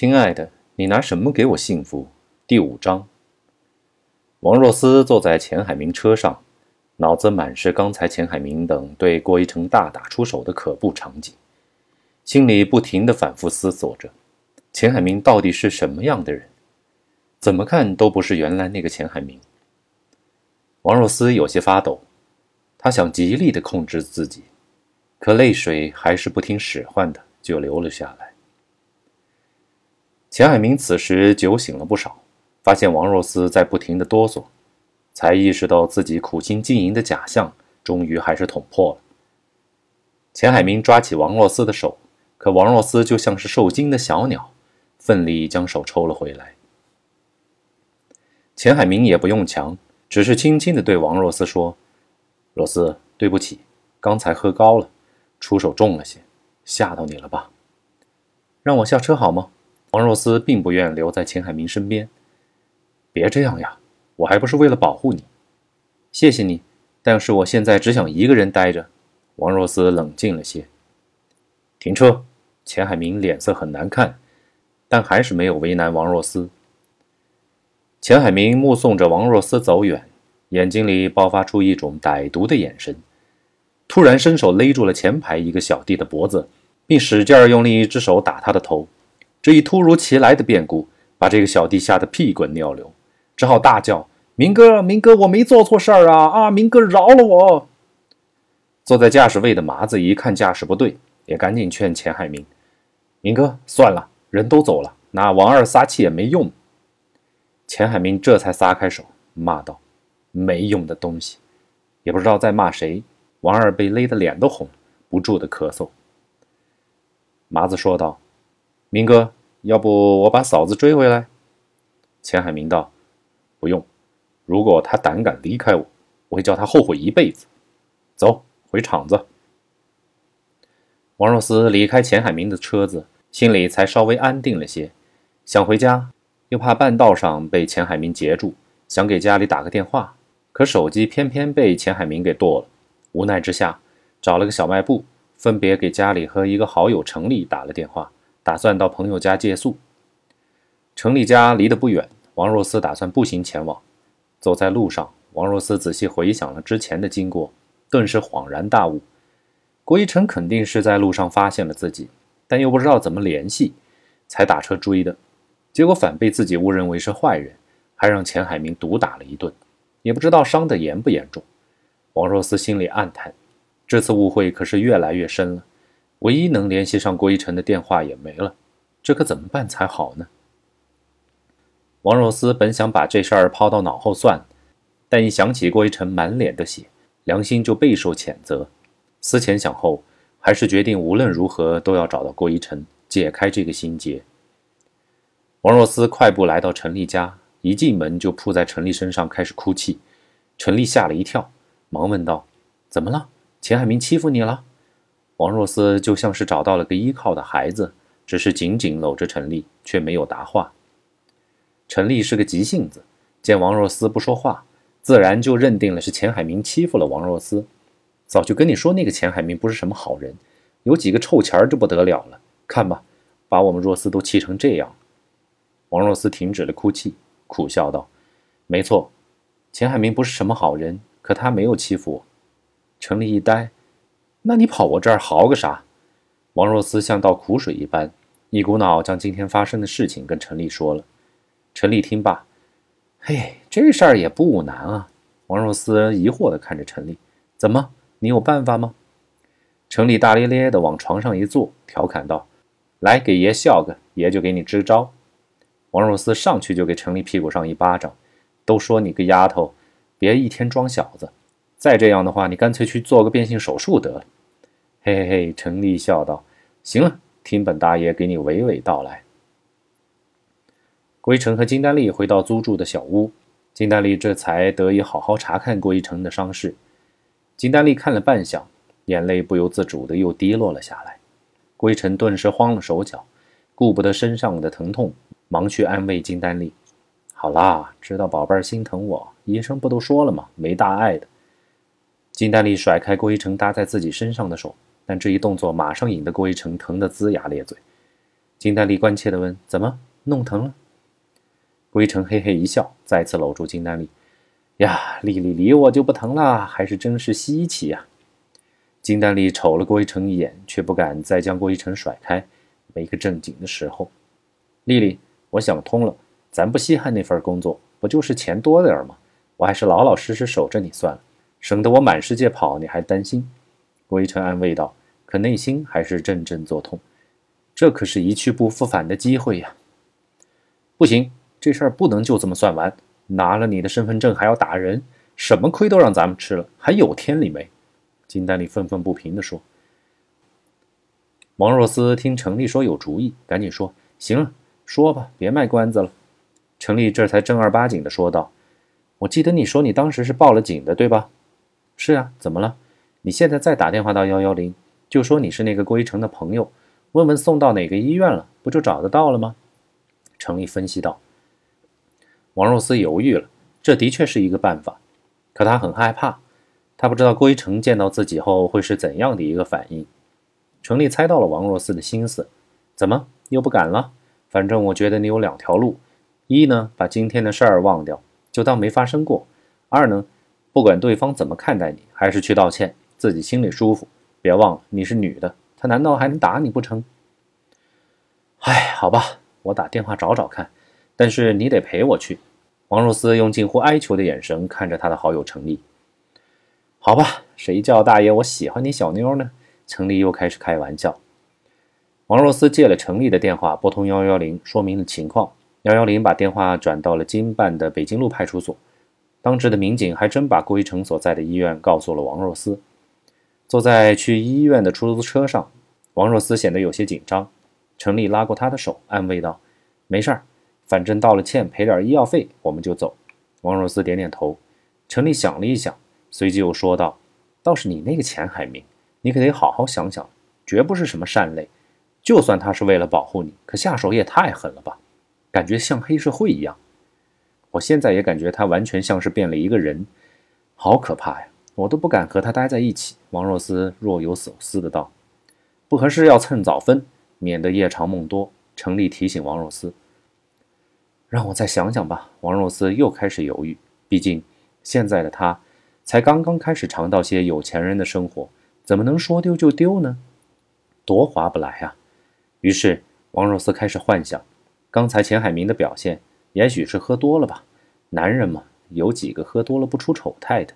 亲爱的，你拿什么给我幸福？第五章。王若思坐在钱海明车上，脑子满是刚才钱海明等对郭一成大打出手的可怖场景，心里不停的反复思索着：钱海明到底是什么样的人？怎么看都不是原来那个钱海明。王若思有些发抖，他想极力的控制自己，可泪水还是不听使唤的就流了下来。钱海明此时酒醒了不少，发现王若思在不停的哆嗦，才意识到自己苦心经营的假象终于还是捅破了。钱海明抓起王若思的手，可王若思就像是受惊的小鸟，奋力将手抽了回来。钱海明也不用强，只是轻轻地对王若思说：“若思，对不起，刚才喝高了，出手重了些，吓到你了吧？让我下车好吗？”王若思并不愿留在钱海明身边。别这样呀，我还不是为了保护你。谢谢你，但是我现在只想一个人待着。王若思冷静了些。停车。钱海明脸色很难看，但还是没有为难王若思。钱海明目送着王若思走远，眼睛里爆发出一种歹毒的眼神，突然伸手勒住了前排一个小弟的脖子，并使劲用另一只手打他的头。这一突如其来的变故，把这个小弟吓得屁滚尿流，只好大叫：“明哥，明哥，我没做错事儿啊！啊，明哥，饶了我！”坐在驾驶位的麻子一看架势不对，也赶紧劝钱海明：“明哥，算了，人都走了，拿王二撒气也没用。”钱海明这才撒开手，骂道：“没用的东西！”也不知道在骂谁。王二被勒得脸都红，不住的咳嗽。麻子说道：“明哥，要不我把嫂子追回来？”钱海明道：“不用，如果他胆敢离开我，我会叫他后悔一辈子。”走，回厂子。王若思离开钱海明的车子，心里才稍微安定了些，想回家。又怕半道上被钱海明截住，想给家里打个电话，可手机偏偏被钱海明给剁了。无奈之下，找了个小卖部，分别给家里和一个好友程丽打了电话，打算到朋友家借宿。程丽家离得不远，王若思打算步行前往。走在路上，王若思仔细回想了之前的经过，顿时恍然大悟：郭一成肯定是在路上发现了自己，但又不知道怎么联系，才打车追的。结果反被自己误认为是坏人，还让钱海明毒打了一顿，也不知道伤得严不严重。王若思心里暗叹，这次误会可是越来越深了。唯一能联系上郭一成的电话也没了，这可怎么办才好呢？王若思本想把这事儿抛到脑后算，但一想起郭一成满脸的血，良心就备受谴责。思前想后，还是决定无论如何都要找到郭一成，解开这个心结。王若思快步来到陈丽家，一进门就扑在陈丽身上开始哭泣。陈丽吓了一跳，忙问道：“怎么了？钱海明欺负你了？”王若思就像是找到了个依靠的孩子，只是紧紧搂着陈丽，却没有答话。陈丽是个急性子，见王若思不说话，自然就认定了是钱海明欺负了王若思。早就跟你说那个钱海明不是什么好人，有几个臭钱儿就不得了了。看吧，把我们若思都气成这样。王若思停止了哭泣，苦笑道：“没错，钱海明不是什么好人，可他没有欺负我。”陈丽一呆：“那你跑我这儿嚎个啥？”王若思像倒苦水一般，一股脑将今天发生的事情跟陈立说了。陈立听罢：“嘿，这事儿也不难啊。”王若思疑惑地看着陈立：“怎么，你有办法吗？”陈立大咧咧地往床上一坐，调侃道：“来，给爷笑个，爷就给你支招。”王若思上去就给陈丽屁股上一巴掌，都说你个丫头，别一天装小子，再这样的话，你干脆去做个变性手术得了。嘿嘿嘿，陈丽笑道：“行了，听本大爷给你娓娓道来。”归尘和金丹丽回到租住的小屋，金丹丽这才得以好好查看郭一成的伤势。金丹丽看了半晌，眼泪不由自主的又滴落了下来。归尘顿时慌了手脚，顾不得身上的疼痛。忙去安慰金丹丽：“好啦，知道宝贝儿心疼我，医生不都说了吗？没大碍的。”金丹丽甩开郭一成搭在自己身上的手，但这一动作马上引得郭一成疼得龇牙咧嘴。金丹丽关切地问：“怎么弄疼了？”郭一成嘿嘿一笑，再次搂住金丹丽：“呀，丽丽理我就不疼了，还是真是稀奇呀。”金丹丽瞅了郭一成一眼，却不敢再将郭一成甩开，没个正经的时候。丽丽，我想通了，咱不稀罕那份工作，不就是钱多点吗？我还是老老实实守着你算了，省得我满世界跑，你还担心。郭一成安慰道，可内心还是阵阵作痛。这可是一去不复返的机会呀！不行，这事儿不能就这么算完。拿了你的身份证还要打人，什么亏都让咱们吃了，还有天理没？金丹丽愤愤不平地说。王若思听程丽说有主意，赶紧说：“行了，说吧，别卖关子了。”程丽这才正儿八经地说道：“我记得你说你当时是报了警的，对吧？”“是啊，怎么了？你现在再打电话到幺幺零，就说你是那个郭一成的朋友。”问问送到哪个医院了，不就找得到了吗？程丽分析道。王若思犹豫了，这的确是一个办法，可他很害怕，他不知道郭一成见到自己后会是怎样的一个反应。程丽猜到了王若思的心思，怎么又不敢了？反正我觉得你有两条路：一呢，把今天的事儿忘掉，就当没发生过；二呢，不管对方怎么看待你，还是去道歉，自己心里舒服。别忘了，你是女的。他难道还能打你不成？哎，好吧，我打电话找找看。但是你得陪我去。王若思用近乎哀求的眼神看着他的好友程丽。好吧，谁叫大爷我喜欢你小妞呢？程丽又开始开玩笑。王若思借了程丽的电话，拨通幺幺零，说明了情况。幺幺零把电话转到了经办的北京路派出所。当值的民警还真把郭一成所在的医院告诉了王若思。坐在去医院的出租车上，王若思显得有些紧张。程丽拉过他的手，安慰道：“没事儿，反正道了歉，赔点医药费，我们就走。”王若思点点头。程丽想了一想，随即又说道：“倒是你那个钱海明，你可得好好想想，绝不是什么善类。就算他是为了保护你，可下手也太狠了吧？感觉像黑社会一样。我现在也感觉他完全像是变了一个人，好可怕呀！”我都不敢和他待在一起。”王若思若有所思的道，“不合适要趁早分，免得夜长梦多。”程丽提醒王若思，“让我再想想吧。”王若思又开始犹豫，毕竟现在的他才刚刚开始尝到些有钱人的生活，怎么能说丢就丢呢？多划不来啊！于是王若思开始幻想，刚才钱海明的表现，也许是喝多了吧？男人嘛，有几个喝多了不出丑态的？